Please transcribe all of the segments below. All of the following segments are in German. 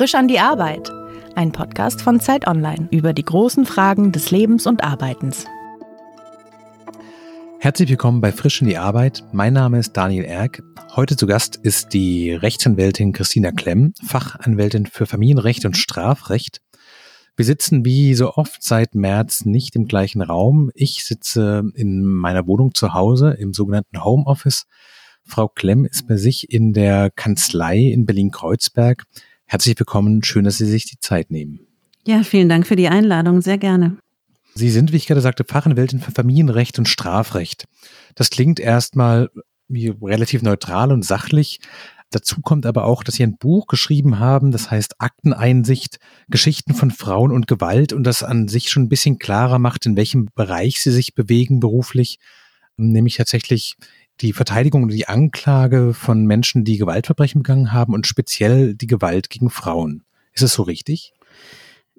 Frisch an die Arbeit. Ein Podcast von Zeit Online über die großen Fragen des Lebens und Arbeitens. Herzlich willkommen bei Frisch in die Arbeit. Mein Name ist Daniel Erck. Heute zu Gast ist die Rechtsanwältin Christina Klemm, Fachanwältin für Familienrecht und Strafrecht. Wir sitzen wie so oft seit März nicht im gleichen Raum. Ich sitze in meiner Wohnung zu Hause im sogenannten Homeoffice. Frau Klemm ist bei sich in der Kanzlei in Berlin-Kreuzberg. Herzlich willkommen. Schön, dass Sie sich die Zeit nehmen. Ja, vielen Dank für die Einladung. Sehr gerne. Sie sind, wie ich gerade sagte, Fachanwältin für Familienrecht und Strafrecht. Das klingt erstmal relativ neutral und sachlich. Dazu kommt aber auch, dass Sie ein Buch geschrieben haben, das heißt Akteneinsicht, Geschichten von Frauen und Gewalt und das an sich schon ein bisschen klarer macht, in welchem Bereich Sie sich bewegen beruflich, nämlich tatsächlich die Verteidigung und die Anklage von Menschen, die Gewaltverbrechen begangen haben und speziell die Gewalt gegen Frauen. Ist es so richtig?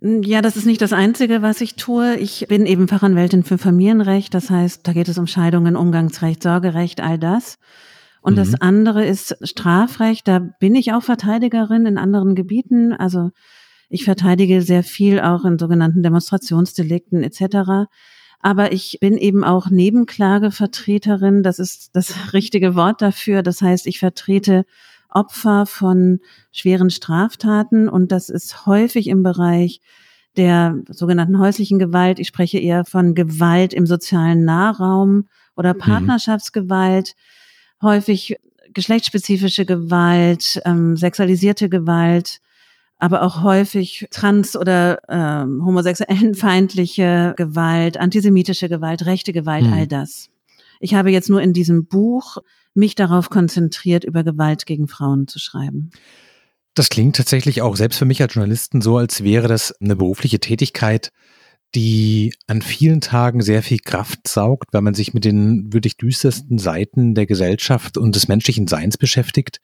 Ja, das ist nicht das Einzige, was ich tue. Ich bin eben Fachanwältin für Familienrecht. Das heißt, da geht es um Scheidungen, Umgangsrecht, Sorgerecht, all das. Und mhm. das andere ist Strafrecht. Da bin ich auch Verteidigerin in anderen Gebieten. Also ich verteidige sehr viel auch in sogenannten Demonstrationsdelikten etc. Aber ich bin eben auch Nebenklagevertreterin. Das ist das richtige Wort dafür. Das heißt, ich vertrete Opfer von schweren Straftaten und das ist häufig im Bereich der sogenannten häuslichen Gewalt. Ich spreche eher von Gewalt im sozialen Nahraum oder mhm. Partnerschaftsgewalt, häufig geschlechtsspezifische Gewalt, ähm, sexualisierte Gewalt, aber auch häufig trans- oder ähm, homosexuellenfeindliche Gewalt, antisemitische Gewalt, rechte Gewalt, mhm. all das. Ich habe jetzt nur in diesem Buch mich darauf konzentriert, über Gewalt gegen Frauen zu schreiben. Das klingt tatsächlich auch selbst für mich als Journalisten so, als wäre das eine berufliche Tätigkeit, die an vielen Tagen sehr viel Kraft saugt, weil man sich mit den wirklich düstersten Seiten der Gesellschaft und des menschlichen Seins beschäftigt.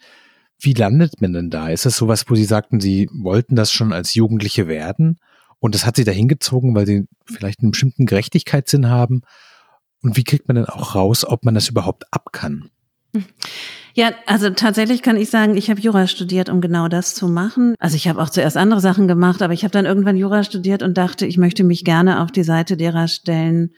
Wie landet man denn da? Ist das sowas, wo Sie sagten, Sie wollten das schon als Jugendliche werden und das hat Sie dahin gezogen, weil Sie vielleicht einen bestimmten Gerechtigkeitssinn haben? Und wie kriegt man denn auch raus, ob man das überhaupt ab kann? Ja, also tatsächlich kann ich sagen, ich habe Jura studiert, um genau das zu machen. Also ich habe auch zuerst andere Sachen gemacht, aber ich habe dann irgendwann Jura studiert und dachte, ich möchte mich gerne auf die Seite derer stellen,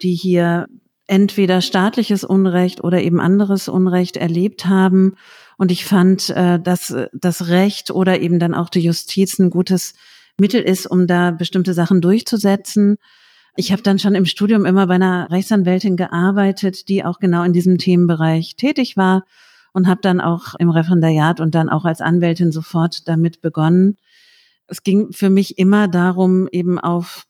die hier entweder staatliches Unrecht oder eben anderes Unrecht erlebt haben. Und ich fand, äh, dass das Recht oder eben dann auch die Justiz ein gutes Mittel ist, um da bestimmte Sachen durchzusetzen. Ich habe dann schon im Studium immer bei einer Rechtsanwältin gearbeitet, die auch genau in diesem Themenbereich tätig war und habe dann auch im Referendariat und dann auch als Anwältin sofort damit begonnen. Es ging für mich immer darum, eben auf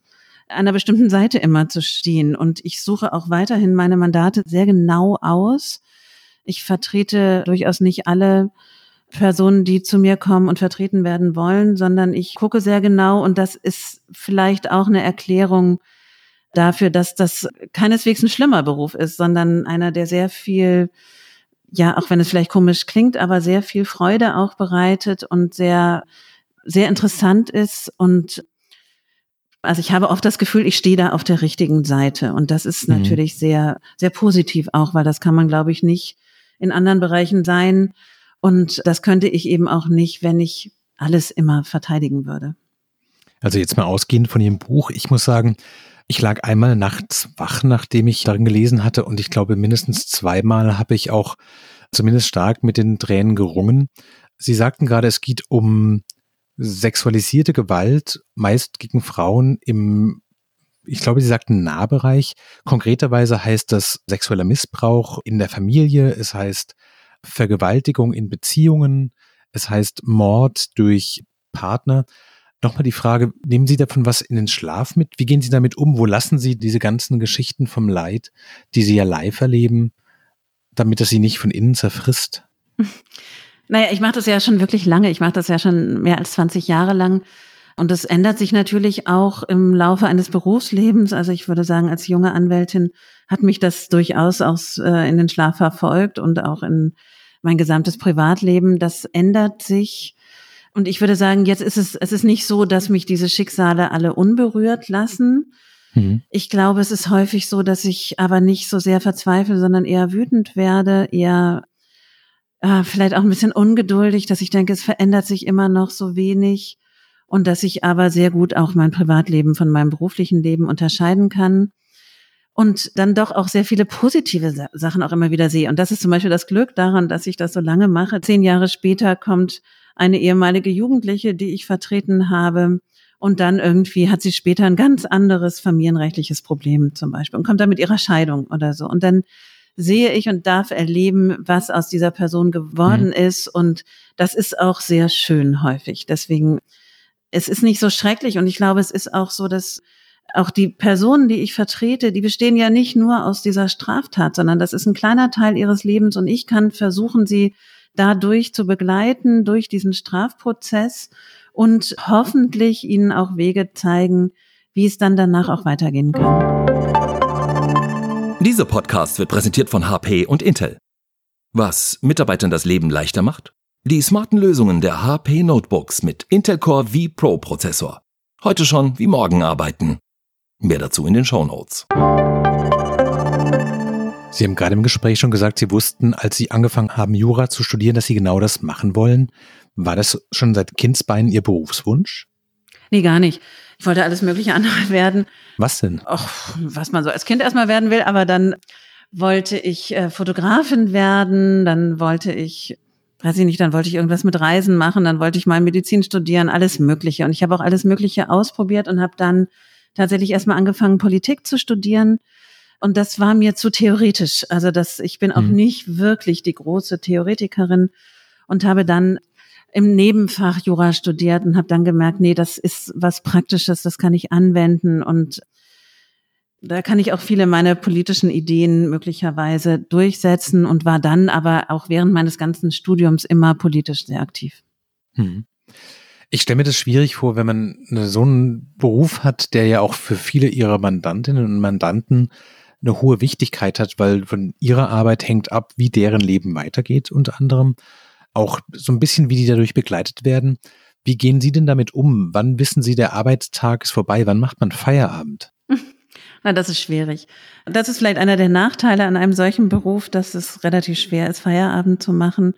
einer bestimmten Seite immer zu stehen. Und ich suche auch weiterhin meine Mandate sehr genau aus. Ich vertrete durchaus nicht alle Personen, die zu mir kommen und vertreten werden wollen, sondern ich gucke sehr genau und das ist vielleicht auch eine Erklärung dafür, dass das keineswegs ein schlimmer Beruf ist, sondern einer, der sehr viel, ja, auch wenn es vielleicht komisch klingt, aber sehr viel Freude auch bereitet und sehr, sehr interessant ist und also ich habe oft das Gefühl, ich stehe da auf der richtigen Seite und das ist mhm. natürlich sehr, sehr positiv auch, weil das kann man, glaube ich, nicht in anderen Bereichen sein und das könnte ich eben auch nicht, wenn ich alles immer verteidigen würde. Also jetzt mal ausgehend von Ihrem Buch, ich muss sagen, ich lag einmal nachts wach, nachdem ich darin gelesen hatte und ich glaube mindestens zweimal habe ich auch zumindest stark mit den Tränen gerungen. Sie sagten gerade, es geht um sexualisierte Gewalt, meist gegen Frauen im, ich glaube, Sie sagten Nahbereich. Konkreterweise heißt das sexueller Missbrauch in der Familie, es heißt Vergewaltigung in Beziehungen, es heißt Mord durch Partner. Nochmal die Frage, nehmen Sie davon was in den Schlaf mit? Wie gehen Sie damit um? Wo lassen Sie diese ganzen Geschichten vom Leid, die Sie ja live erleben, damit es Sie nicht von innen zerfrisst? Naja, ich mache das ja schon wirklich lange. Ich mache das ja schon mehr als 20 Jahre lang. Und das ändert sich natürlich auch im Laufe eines Berufslebens. Also ich würde sagen, als junge Anwältin hat mich das durchaus auch äh, in den Schlaf verfolgt und auch in mein gesamtes Privatleben. Das ändert sich und ich würde sagen, jetzt ist es, es ist nicht so, dass mich diese Schicksale alle unberührt lassen. Mhm. Ich glaube, es ist häufig so, dass ich aber nicht so sehr verzweifle, sondern eher wütend werde, eher äh, vielleicht auch ein bisschen ungeduldig, dass ich denke, es verändert sich immer noch so wenig und dass ich aber sehr gut auch mein Privatleben von meinem beruflichen Leben unterscheiden kann und dann doch auch sehr viele positive Sachen auch immer wieder sehe. Und das ist zum Beispiel das Glück daran, dass ich das so lange mache. Zehn Jahre später kommt eine ehemalige Jugendliche, die ich vertreten habe, und dann irgendwie hat sie später ein ganz anderes familienrechtliches Problem zum Beispiel und kommt dann mit ihrer Scheidung oder so. Und dann sehe ich und darf erleben, was aus dieser Person geworden mhm. ist. Und das ist auch sehr schön häufig. Deswegen, es ist nicht so schrecklich. Und ich glaube, es ist auch so, dass auch die Personen, die ich vertrete, die bestehen ja nicht nur aus dieser Straftat, sondern das ist ein kleiner Teil ihres Lebens und ich kann versuchen, sie dadurch zu begleiten, durch diesen Strafprozess und hoffentlich ihnen auch Wege zeigen, wie es dann danach auch weitergehen kann. Dieser Podcast wird präsentiert von HP und Intel. Was Mitarbeitern das Leben leichter macht? Die smarten Lösungen der HP Notebooks mit Intel Core V Pro Prozessor. Heute schon wie morgen arbeiten. Mehr dazu in den Show Notes. Sie haben gerade im Gespräch schon gesagt, Sie wussten, als Sie angefangen haben, Jura zu studieren, dass Sie genau das machen wollen. War das schon seit Kindsbeinen Ihr Berufswunsch? Nee, gar nicht. Ich wollte alles mögliche andere werden. Was denn? Och, was man so als Kind erstmal werden will, aber dann wollte ich äh, Fotografin werden, dann wollte ich, weiß ich nicht, dann wollte ich irgendwas mit Reisen machen, dann wollte ich mal Medizin studieren, alles Mögliche. Und ich habe auch alles Mögliche ausprobiert und habe dann tatsächlich erstmal angefangen, Politik zu studieren. Und das war mir zu theoretisch. Also das, ich bin auch hm. nicht wirklich die große Theoretikerin und habe dann im Nebenfach Jura studiert und habe dann gemerkt, nee, das ist was Praktisches, das kann ich anwenden und da kann ich auch viele meiner politischen Ideen möglicherweise durchsetzen und war dann aber auch während meines ganzen Studiums immer politisch sehr aktiv. Hm. Ich stelle mir das schwierig vor, wenn man so einen Beruf hat, der ja auch für viele ihrer Mandantinnen und Mandanten eine hohe Wichtigkeit hat, weil von ihrer Arbeit hängt ab, wie deren Leben weitergeht, unter anderem auch so ein bisschen, wie die dadurch begleitet werden. Wie gehen Sie denn damit um? Wann wissen Sie, der Arbeitstag ist vorbei? Wann macht man Feierabend? Na, das ist schwierig. Das ist vielleicht einer der Nachteile an einem solchen Beruf, dass es relativ schwer ist, Feierabend zu machen.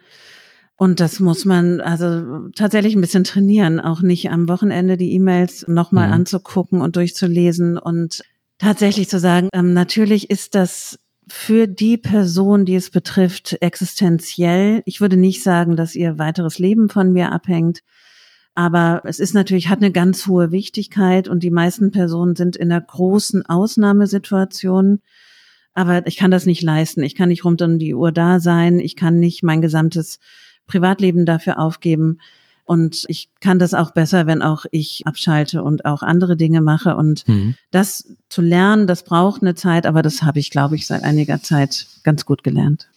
Und das muss man also tatsächlich ein bisschen trainieren, auch nicht am Wochenende die E-Mails nochmal mhm. anzugucken und durchzulesen und tatsächlich zu sagen, ähm, natürlich ist das für die Person, die es betrifft, existenziell. Ich würde nicht sagen, dass ihr weiteres Leben von mir abhängt. Aber es ist natürlich, hat eine ganz hohe Wichtigkeit und die meisten Personen sind in einer großen Ausnahmesituation. Aber ich kann das nicht leisten. Ich kann nicht rund um die Uhr da sein. Ich kann nicht mein gesamtes Privatleben dafür aufgeben. Und ich kann das auch besser, wenn auch ich abschalte und auch andere Dinge mache. Und mhm. das zu lernen, das braucht eine Zeit, aber das habe ich, glaube ich, seit einiger Zeit ganz gut gelernt.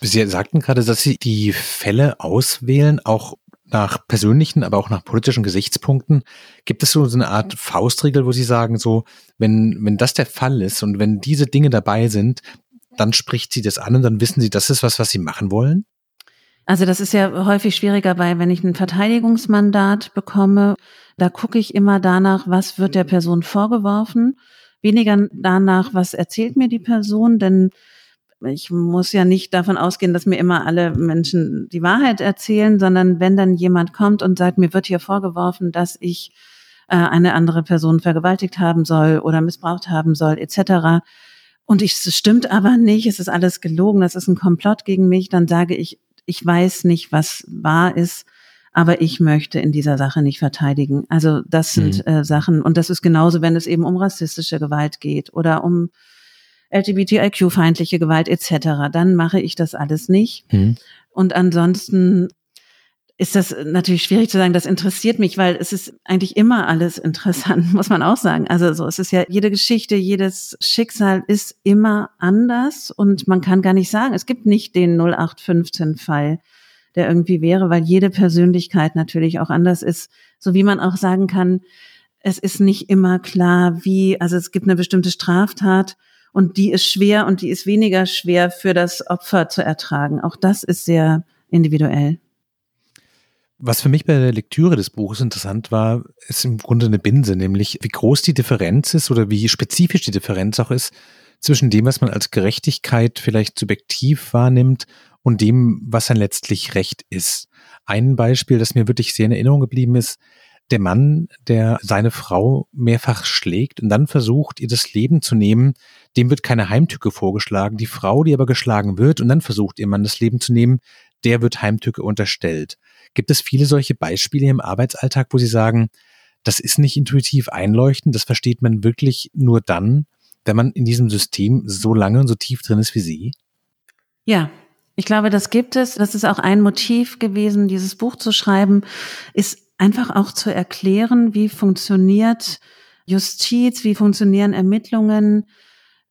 Sie sagten gerade, dass Sie die Fälle auswählen, auch nach persönlichen, aber auch nach politischen Gesichtspunkten. Gibt es so eine Art Faustregel, wo Sie sagen, so, wenn, wenn das der Fall ist und wenn diese Dinge dabei sind, dann spricht sie das an und dann wissen Sie, das ist was, was Sie machen wollen? Also das ist ja häufig schwieriger bei, wenn ich ein Verteidigungsmandat bekomme, da gucke ich immer danach, was wird der Person vorgeworfen, weniger danach, was erzählt mir die Person, denn ich muss ja nicht davon ausgehen, dass mir immer alle Menschen die Wahrheit erzählen, sondern wenn dann jemand kommt und sagt, mir wird hier vorgeworfen, dass ich äh, eine andere Person vergewaltigt haben soll oder missbraucht haben soll, etc. Und ich, es stimmt aber nicht, es ist alles gelogen, das ist ein Komplott gegen mich, dann sage ich, ich weiß nicht, was wahr ist, aber ich möchte in dieser Sache nicht verteidigen. Also das sind mhm. äh, Sachen, und das ist genauso, wenn es eben um rassistische Gewalt geht oder um LGBTIQ-feindliche Gewalt etc., dann mache ich das alles nicht. Mhm. Und ansonsten ist das natürlich schwierig zu sagen, das interessiert mich, weil es ist eigentlich immer alles interessant, muss man auch sagen. Also so, es ist ja jede Geschichte, jedes Schicksal ist immer anders und man kann gar nicht sagen, es gibt nicht den 0815 Fall, der irgendwie wäre, weil jede Persönlichkeit natürlich auch anders ist, so wie man auch sagen kann, es ist nicht immer klar, wie, also es gibt eine bestimmte Straftat und die ist schwer und die ist weniger schwer für das Opfer zu ertragen. Auch das ist sehr individuell. Was für mich bei der Lektüre des Buches interessant war, ist im Grunde eine Binse, nämlich wie groß die Differenz ist oder wie spezifisch die Differenz auch ist zwischen dem, was man als Gerechtigkeit vielleicht subjektiv wahrnimmt und dem, was dann letztlich Recht ist. Ein Beispiel, das mir wirklich sehr in Erinnerung geblieben ist, der Mann, der seine Frau mehrfach schlägt und dann versucht, ihr das Leben zu nehmen, dem wird keine Heimtücke vorgeschlagen. Die Frau, die aber geschlagen wird und dann versucht, ihr Mann das Leben zu nehmen, der wird Heimtücke unterstellt. Gibt es viele solche Beispiele im Arbeitsalltag, wo Sie sagen, das ist nicht intuitiv einleuchtend, das versteht man wirklich nur dann, wenn man in diesem System so lange und so tief drin ist wie Sie? Ja, ich glaube, das gibt es. Das ist auch ein Motiv gewesen, dieses Buch zu schreiben, ist einfach auch zu erklären, wie funktioniert Justiz, wie funktionieren Ermittlungen.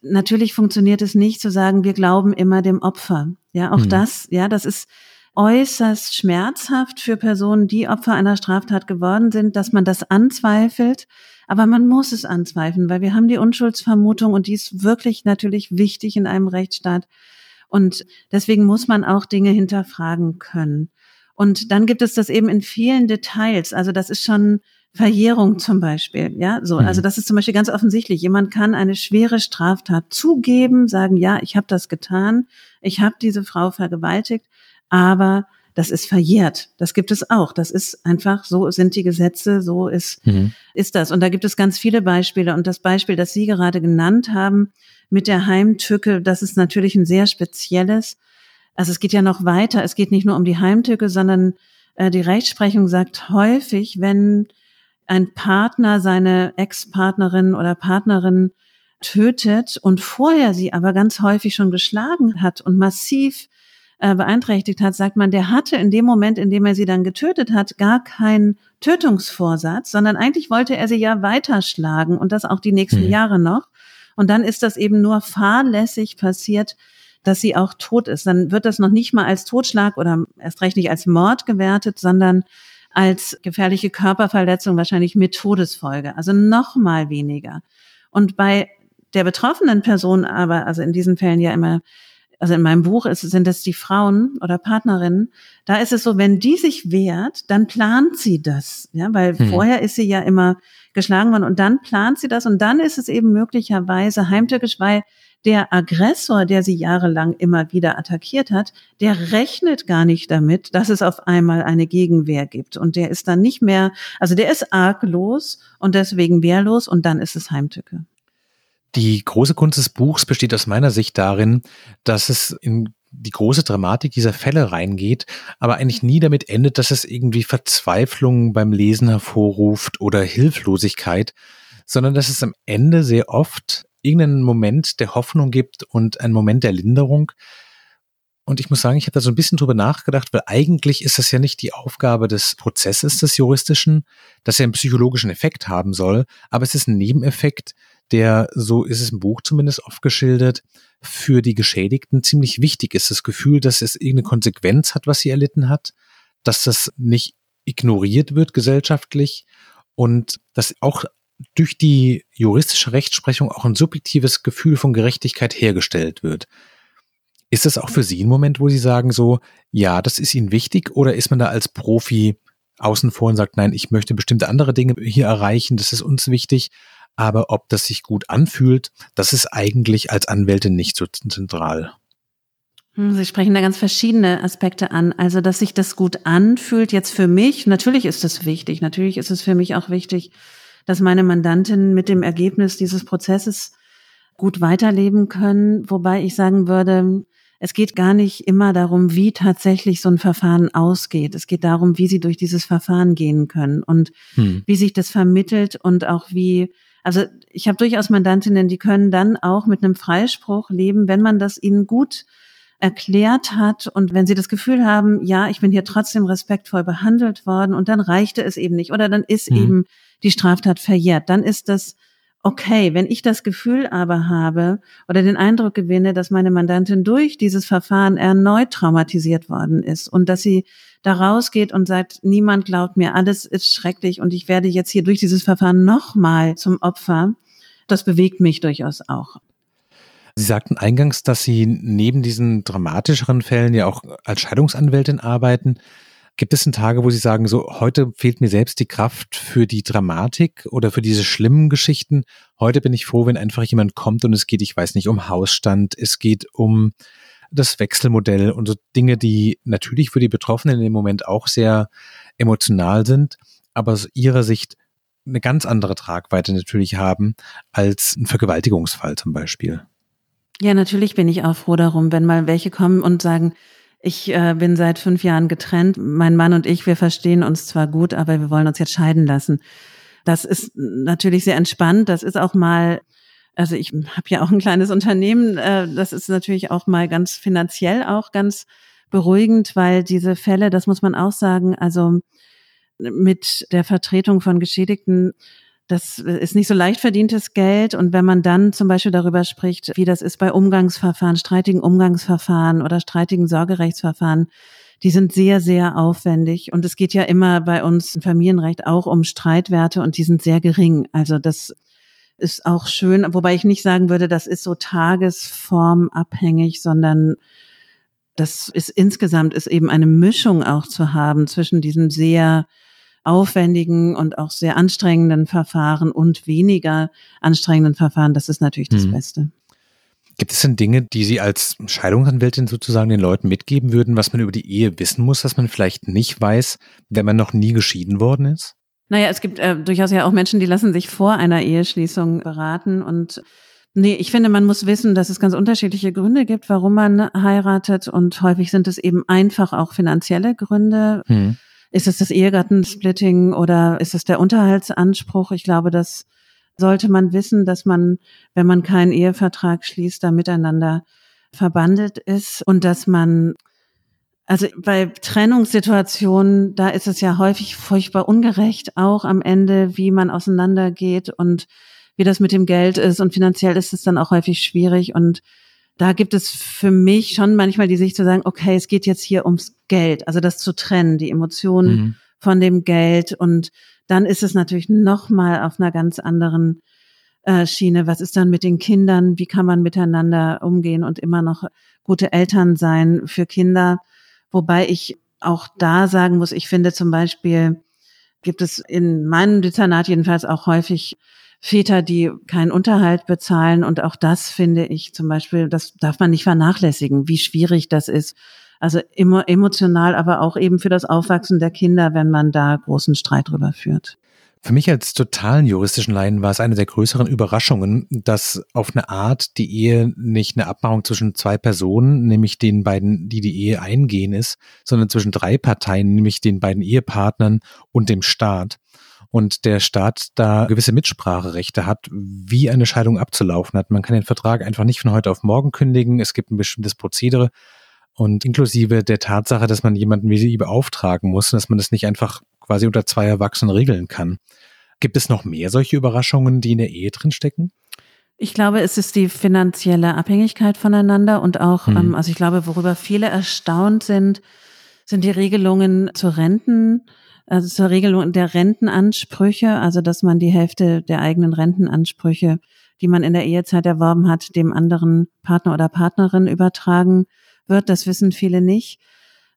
Natürlich funktioniert es nicht zu sagen, wir glauben immer dem Opfer. Ja, auch mhm. das, ja, das ist äußerst schmerzhaft für Personen, die Opfer einer Straftat geworden sind, dass man das anzweifelt. Aber man muss es anzweifeln, weil wir haben die Unschuldsvermutung und die ist wirklich natürlich wichtig in einem Rechtsstaat. Und deswegen muss man auch Dinge hinterfragen können. Und dann gibt es das eben in vielen Details. Also das ist schon Verjährung zum Beispiel, ja, so. Also mhm. das ist zum Beispiel ganz offensichtlich. Jemand kann eine schwere Straftat zugeben, sagen, ja, ich habe das getan, ich habe diese Frau vergewaltigt, aber das ist verjährt. Das gibt es auch. Das ist einfach, so sind die Gesetze, so ist, mhm. ist das. Und da gibt es ganz viele Beispiele. Und das Beispiel, das Sie gerade genannt haben, mit der Heimtücke, das ist natürlich ein sehr spezielles. Also es geht ja noch weiter. Es geht nicht nur um die Heimtücke, sondern äh, die Rechtsprechung sagt häufig, wenn ein Partner seine Ex-Partnerin oder Partnerin tötet und vorher sie aber ganz häufig schon geschlagen hat und massiv äh, beeinträchtigt hat, sagt man, der hatte in dem Moment, in dem er sie dann getötet hat, gar keinen Tötungsvorsatz, sondern eigentlich wollte er sie ja weiterschlagen und das auch die nächsten mhm. Jahre noch. Und dann ist das eben nur fahrlässig passiert, dass sie auch tot ist. Dann wird das noch nicht mal als Totschlag oder erst recht nicht als Mord gewertet, sondern als gefährliche Körperverletzung wahrscheinlich mit Todesfolge. Also noch mal weniger. Und bei der betroffenen Person aber, also in diesen Fällen ja immer, also in meinem Buch ist, sind es die Frauen oder Partnerinnen, da ist es so, wenn die sich wehrt, dann plant sie das, ja, weil hm. vorher ist sie ja immer geschlagen worden und dann plant sie das und dann ist es eben möglicherweise heimtückisch, weil der Aggressor, der sie jahrelang immer wieder attackiert hat, der rechnet gar nicht damit, dass es auf einmal eine Gegenwehr gibt. Und der ist dann nicht mehr, also der ist arglos und deswegen wehrlos und dann ist es Heimtücke. Die große Kunst des Buchs besteht aus meiner Sicht darin, dass es in die große Dramatik dieser Fälle reingeht, aber eigentlich nie damit endet, dass es irgendwie Verzweiflung beim Lesen hervorruft oder Hilflosigkeit, sondern dass es am Ende sehr oft irgendeinen Moment der Hoffnung gibt und einen Moment der Linderung. Und ich muss sagen, ich habe da so ein bisschen drüber nachgedacht, weil eigentlich ist das ja nicht die Aufgabe des Prozesses des Juristischen, dass er einen psychologischen Effekt haben soll, aber es ist ein Nebeneffekt, der, so ist es im Buch zumindest oft geschildert, für die Geschädigten ziemlich wichtig ist. Das Gefühl, dass es irgendeine Konsequenz hat, was sie erlitten hat, dass das nicht ignoriert wird gesellschaftlich und dass auch durch die juristische Rechtsprechung auch ein subjektives Gefühl von Gerechtigkeit hergestellt wird. Ist das auch für Sie ein Moment, wo Sie sagen so, ja, das ist Ihnen wichtig oder ist man da als Profi außen vor und sagt, nein, ich möchte bestimmte andere Dinge hier erreichen, das ist uns wichtig, aber ob das sich gut anfühlt, das ist eigentlich als Anwältin nicht so zentral. Hm, Sie sprechen da ganz verschiedene Aspekte an. Also, dass sich das gut anfühlt, jetzt für mich, natürlich ist das wichtig, natürlich ist es für mich auch wichtig, dass meine Mandantinnen mit dem Ergebnis dieses Prozesses gut weiterleben können. Wobei ich sagen würde, es geht gar nicht immer darum, wie tatsächlich so ein Verfahren ausgeht. Es geht darum, wie sie durch dieses Verfahren gehen können und hm. wie sich das vermittelt und auch wie, also ich habe durchaus Mandantinnen, die können dann auch mit einem Freispruch leben, wenn man das ihnen gut erklärt hat und wenn sie das Gefühl haben, ja, ich bin hier trotzdem respektvoll behandelt worden und dann reichte es eben nicht oder dann ist mhm. eben die Straftat verjährt, dann ist das okay. Wenn ich das Gefühl aber habe oder den Eindruck gewinne, dass meine Mandantin durch dieses Verfahren erneut traumatisiert worden ist und dass sie da rausgeht und sagt, niemand glaubt mir, alles ist schrecklich und ich werde jetzt hier durch dieses Verfahren nochmal zum Opfer, das bewegt mich durchaus auch. Sie sagten eingangs, dass Sie neben diesen dramatischeren Fällen ja auch als Scheidungsanwältin arbeiten. Gibt es denn Tage, wo Sie sagen, so heute fehlt mir selbst die Kraft für die Dramatik oder für diese schlimmen Geschichten? Heute bin ich froh, wenn einfach jemand kommt und es geht, ich weiß nicht, um Hausstand, es geht um das Wechselmodell und so Dinge, die natürlich für die Betroffenen in dem Moment auch sehr emotional sind, aber aus ihrer Sicht eine ganz andere Tragweite natürlich haben als ein Vergewaltigungsfall zum Beispiel. Ja, natürlich bin ich auch froh darum, wenn mal welche kommen und sagen, ich äh, bin seit fünf Jahren getrennt, mein Mann und ich, wir verstehen uns zwar gut, aber wir wollen uns jetzt scheiden lassen. Das ist natürlich sehr entspannt. Das ist auch mal, also ich habe ja auch ein kleines Unternehmen, äh, das ist natürlich auch mal ganz finanziell auch ganz beruhigend, weil diese Fälle, das muss man auch sagen, also mit der Vertretung von Geschädigten das ist nicht so leicht verdientes Geld. Und wenn man dann zum Beispiel darüber spricht, wie das ist bei Umgangsverfahren, streitigen Umgangsverfahren oder streitigen Sorgerechtsverfahren, die sind sehr, sehr aufwendig. Und es geht ja immer bei uns im Familienrecht auch um Streitwerte und die sind sehr gering. Also das ist auch schön, wobei ich nicht sagen würde, das ist so tagesformabhängig, sondern das ist insgesamt ist eben eine Mischung auch zu haben zwischen diesem sehr aufwendigen und auch sehr anstrengenden Verfahren und weniger anstrengenden Verfahren, das ist natürlich das mhm. Beste. Gibt es denn Dinge, die Sie als Scheidungsanwältin sozusagen den Leuten mitgeben würden, was man über die Ehe wissen muss, was man vielleicht nicht weiß, wenn man noch nie geschieden worden ist? Naja, es gibt äh, durchaus ja auch Menschen, die lassen sich vor einer Eheschließung beraten und Nee, ich finde, man muss wissen, dass es ganz unterschiedliche Gründe gibt, warum man heiratet und häufig sind es eben einfach auch finanzielle Gründe. Hm. Ist es das Ehegattensplitting oder ist es der Unterhaltsanspruch? Ich glaube, das sollte man wissen, dass man, wenn man keinen Ehevertrag schließt, da miteinander verbandelt ist und dass man also bei Trennungssituationen, da ist es ja häufig furchtbar ungerecht, auch am Ende, wie man auseinandergeht und wie das mit dem Geld ist. Und finanziell ist es dann auch häufig schwierig. Und da gibt es für mich schon manchmal die Sicht zu sagen, okay, es geht jetzt hier ums Geld, also das zu trennen, die Emotionen mhm. von dem Geld und dann ist es natürlich noch mal auf einer ganz anderen äh, Schiene. Was ist dann mit den Kindern? Wie kann man miteinander umgehen und immer noch gute Eltern sein für Kinder? Wobei ich auch da sagen muss, ich finde zum Beispiel, gibt es in meinem Dezernat jedenfalls auch häufig Väter, die keinen Unterhalt bezahlen. Und auch das finde ich zum Beispiel, das darf man nicht vernachlässigen, wie schwierig das ist. Also immer emotional, aber auch eben für das Aufwachsen der Kinder, wenn man da großen Streit drüber führt. Für mich als totalen juristischen Laien war es eine der größeren Überraschungen, dass auf eine Art die Ehe nicht eine Abmachung zwischen zwei Personen, nämlich den beiden, die die Ehe eingehen ist, sondern zwischen drei Parteien, nämlich den beiden Ehepartnern und dem Staat und der Staat da gewisse Mitspracherechte hat, wie eine Scheidung abzulaufen hat. Man kann den Vertrag einfach nicht von heute auf morgen kündigen. Es gibt ein bestimmtes Prozedere und inklusive der Tatsache, dass man jemanden wie sie beauftragen muss, dass man das nicht einfach quasi unter zwei Erwachsenen regeln kann. Gibt es noch mehr solche Überraschungen, die in der Ehe drinstecken? Ich glaube, es ist die finanzielle Abhängigkeit voneinander und auch, hm. ähm, also ich glaube, worüber viele erstaunt sind, sind die Regelungen zur Renten also zur Regelung der Rentenansprüche, also dass man die Hälfte der eigenen Rentenansprüche, die man in der Ehezeit erworben hat, dem anderen Partner oder Partnerin übertragen wird. Das wissen viele nicht.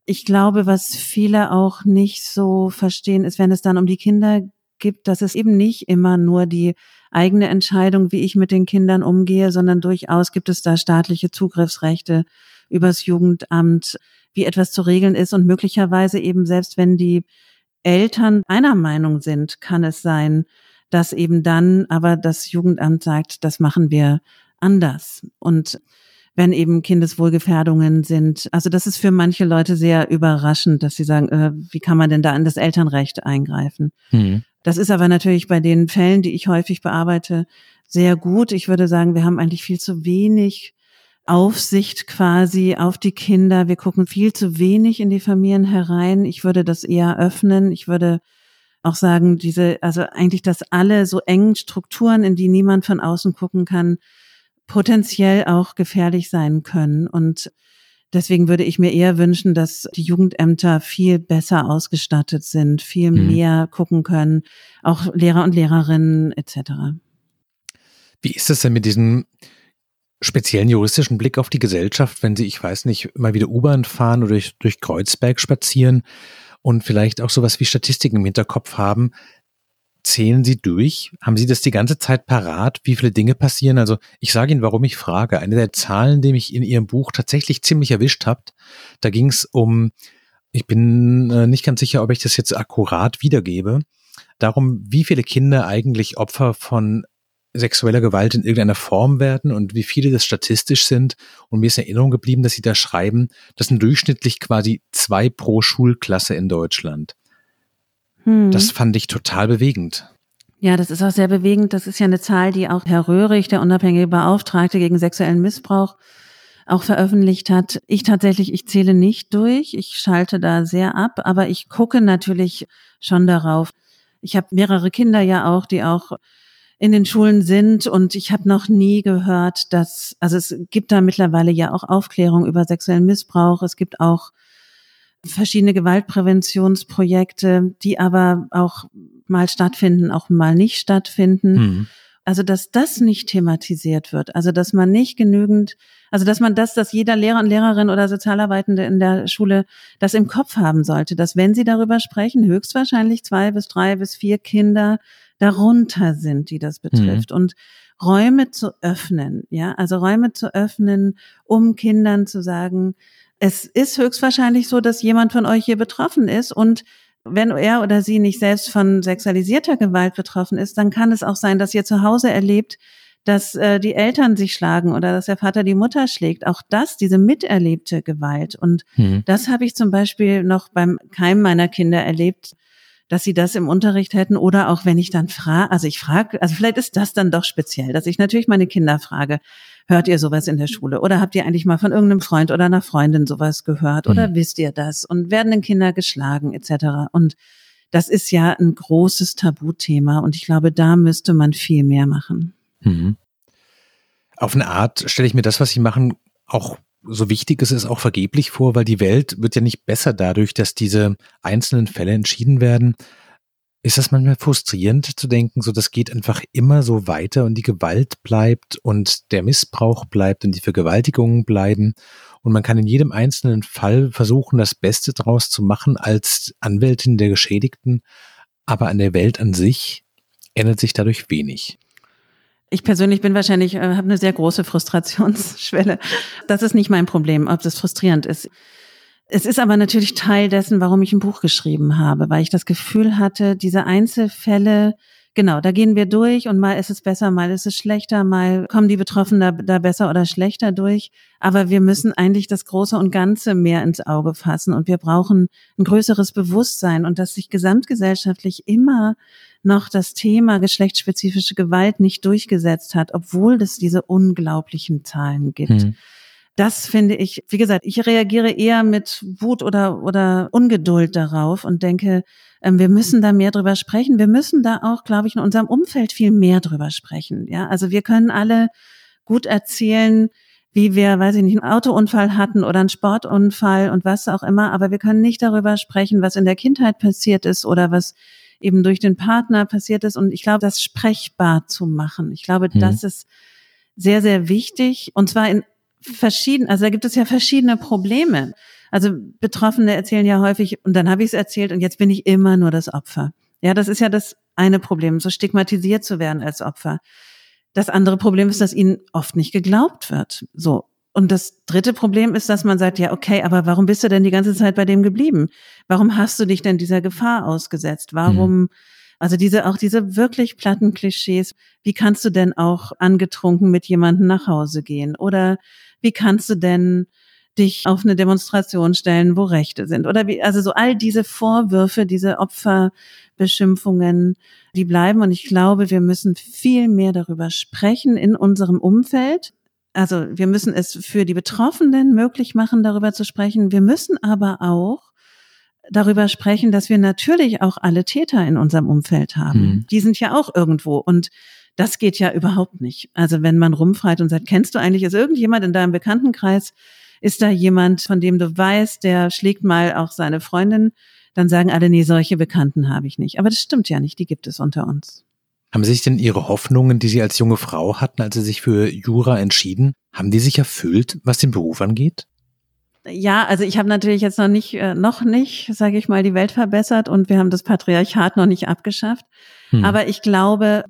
Ich glaube, was viele auch nicht so verstehen, ist, wenn es dann um die Kinder gibt, dass es eben nicht immer nur die eigene Entscheidung, wie ich mit den Kindern umgehe, sondern durchaus gibt es da staatliche Zugriffsrechte übers Jugendamt, wie etwas zu regeln ist und möglicherweise eben selbst wenn die Eltern einer Meinung sind, kann es sein, dass eben dann aber das Jugendamt sagt, das machen wir anders. Und wenn eben Kindeswohlgefährdungen sind. Also das ist für manche Leute sehr überraschend, dass sie sagen, äh, wie kann man denn da in das Elternrecht eingreifen? Mhm. Das ist aber natürlich bei den Fällen, die ich häufig bearbeite, sehr gut. Ich würde sagen, wir haben eigentlich viel zu wenig Aufsicht quasi auf die Kinder. Wir gucken viel zu wenig in die Familien herein. Ich würde das eher öffnen. Ich würde auch sagen, diese, also eigentlich, dass alle so engen Strukturen, in die niemand von außen gucken kann, potenziell auch gefährlich sein können. Und deswegen würde ich mir eher wünschen, dass die Jugendämter viel besser ausgestattet sind, viel mhm. mehr gucken können, auch Lehrer und Lehrerinnen etc. Wie ist es denn mit diesen speziellen juristischen Blick auf die Gesellschaft, wenn Sie, ich weiß nicht, mal wieder U-Bahn fahren oder durch, durch Kreuzberg spazieren und vielleicht auch sowas wie Statistiken im Hinterkopf haben. zählen Sie durch? Haben Sie das die ganze Zeit parat, wie viele Dinge passieren? Also ich sage Ihnen, warum ich frage. Eine der Zahlen, die mich in Ihrem Buch tatsächlich ziemlich erwischt habt, da ging es um, ich bin äh, nicht ganz sicher, ob ich das jetzt akkurat wiedergebe, darum, wie viele Kinder eigentlich Opfer von sexueller Gewalt in irgendeiner Form werden und wie viele das statistisch sind. Und mir ist in Erinnerung geblieben, dass Sie da schreiben, das sind durchschnittlich quasi zwei pro Schulklasse in Deutschland. Hm. Das fand ich total bewegend. Ja, das ist auch sehr bewegend. Das ist ja eine Zahl, die auch Herr Röhrig, der unabhängige Beauftragte gegen sexuellen Missbrauch, auch veröffentlicht hat. Ich tatsächlich, ich zähle nicht durch. Ich schalte da sehr ab, aber ich gucke natürlich schon darauf. Ich habe mehrere Kinder ja auch, die auch in den Schulen sind und ich habe noch nie gehört, dass, also es gibt da mittlerweile ja auch Aufklärung über sexuellen Missbrauch. Es gibt auch verschiedene Gewaltpräventionsprojekte, die aber auch mal stattfinden, auch mal nicht stattfinden. Mhm. Also, dass das nicht thematisiert wird, also dass man nicht genügend, also dass man das, dass jeder Lehrer und Lehrerin oder Sozialarbeitende in der Schule das im Kopf haben sollte, dass wenn sie darüber sprechen, höchstwahrscheinlich zwei bis drei bis vier Kinder darunter sind, die das betrifft. Mhm. Und Räume zu öffnen, ja, also Räume zu öffnen, um Kindern zu sagen, es ist höchstwahrscheinlich so, dass jemand von euch hier betroffen ist und wenn er oder sie nicht selbst von sexualisierter Gewalt betroffen ist, dann kann es auch sein, dass ihr zu Hause erlebt, dass äh, die Eltern sich schlagen oder dass der Vater die Mutter schlägt. Auch das, diese miterlebte Gewalt. Und mhm. das habe ich zum Beispiel noch beim Keim meiner Kinder erlebt dass sie das im Unterricht hätten oder auch wenn ich dann frage, also ich frage, also vielleicht ist das dann doch speziell, dass ich natürlich meine Kinder frage, hört ihr sowas in der Schule oder habt ihr eigentlich mal von irgendeinem Freund oder einer Freundin sowas gehört oder mhm. wisst ihr das und werden denn Kinder geschlagen etc. Und das ist ja ein großes Tabuthema und ich glaube, da müsste man viel mehr machen. Mhm. Auf eine Art stelle ich mir das, was Sie machen, auch so wichtig ist es auch vergeblich vor, weil die Welt wird ja nicht besser dadurch, dass diese einzelnen Fälle entschieden werden. Ist das manchmal frustrierend zu denken, so das geht einfach immer so weiter und die Gewalt bleibt und der Missbrauch bleibt und die Vergewaltigungen bleiben und man kann in jedem einzelnen Fall versuchen, das Beste draus zu machen als Anwältin der Geschädigten, aber an der Welt an sich ändert sich dadurch wenig. Ich persönlich bin wahrscheinlich, äh, habe eine sehr große Frustrationsschwelle. Das ist nicht mein Problem, ob das frustrierend ist. Es ist aber natürlich Teil dessen, warum ich ein Buch geschrieben habe, weil ich das Gefühl hatte, diese Einzelfälle Genau, da gehen wir durch und mal ist es besser, mal ist es schlechter, mal kommen die Betroffenen da, da besser oder schlechter durch. Aber wir müssen eigentlich das Große und Ganze mehr ins Auge fassen und wir brauchen ein größeres Bewusstsein und dass sich gesamtgesellschaftlich immer noch das Thema geschlechtsspezifische Gewalt nicht durchgesetzt hat, obwohl es diese unglaublichen Zahlen gibt. Mhm das finde ich, wie gesagt, ich reagiere eher mit Wut oder, oder Ungeduld darauf und denke, ähm, wir müssen da mehr drüber sprechen. Wir müssen da auch, glaube ich, in unserem Umfeld viel mehr drüber sprechen. Ja, also wir können alle gut erzählen, wie wir, weiß ich nicht, einen Autounfall hatten oder einen Sportunfall und was auch immer, aber wir können nicht darüber sprechen, was in der Kindheit passiert ist oder was eben durch den Partner passiert ist. Und ich glaube, das sprechbar zu machen. Ich glaube, mhm. das ist sehr, sehr wichtig. Und zwar in verschieden, also da gibt es ja verschiedene Probleme. Also Betroffene erzählen ja häufig, und dann habe ich es erzählt und jetzt bin ich immer nur das Opfer. Ja, das ist ja das eine Problem, so stigmatisiert zu werden als Opfer. Das andere Problem ist, dass ihnen oft nicht geglaubt wird. So. Und das dritte Problem ist, dass man sagt, ja, okay, aber warum bist du denn die ganze Zeit bei dem geblieben? Warum hast du dich denn dieser Gefahr ausgesetzt? Warum, mhm. also diese, auch diese wirklich platten Klischees, wie kannst du denn auch angetrunken mit jemandem nach Hause gehen? Oder wie kannst du denn dich auf eine Demonstration stellen, wo Rechte sind? Oder wie, also so all diese Vorwürfe, diese Opferbeschimpfungen, die bleiben. Und ich glaube, wir müssen viel mehr darüber sprechen in unserem Umfeld. Also wir müssen es für die Betroffenen möglich machen, darüber zu sprechen. Wir müssen aber auch darüber sprechen, dass wir natürlich auch alle Täter in unserem Umfeld haben. Mhm. Die sind ja auch irgendwo. Und das geht ja überhaupt nicht. Also wenn man rumfreit und sagt, kennst du eigentlich, ist irgendjemand in deinem Bekanntenkreis, ist da jemand, von dem du weißt, der schlägt mal auch seine Freundin, dann sagen alle, nee, solche Bekannten habe ich nicht. Aber das stimmt ja nicht, die gibt es unter uns. Haben sich denn Ihre Hoffnungen, die Sie als junge Frau hatten, als Sie sich für Jura entschieden, haben die sich erfüllt, was den Beruf angeht? Ja, also ich habe natürlich jetzt noch nicht, äh, noch nicht, sage ich mal, die Welt verbessert und wir haben das Patriarchat noch nicht abgeschafft. Hm. Aber ich glaube,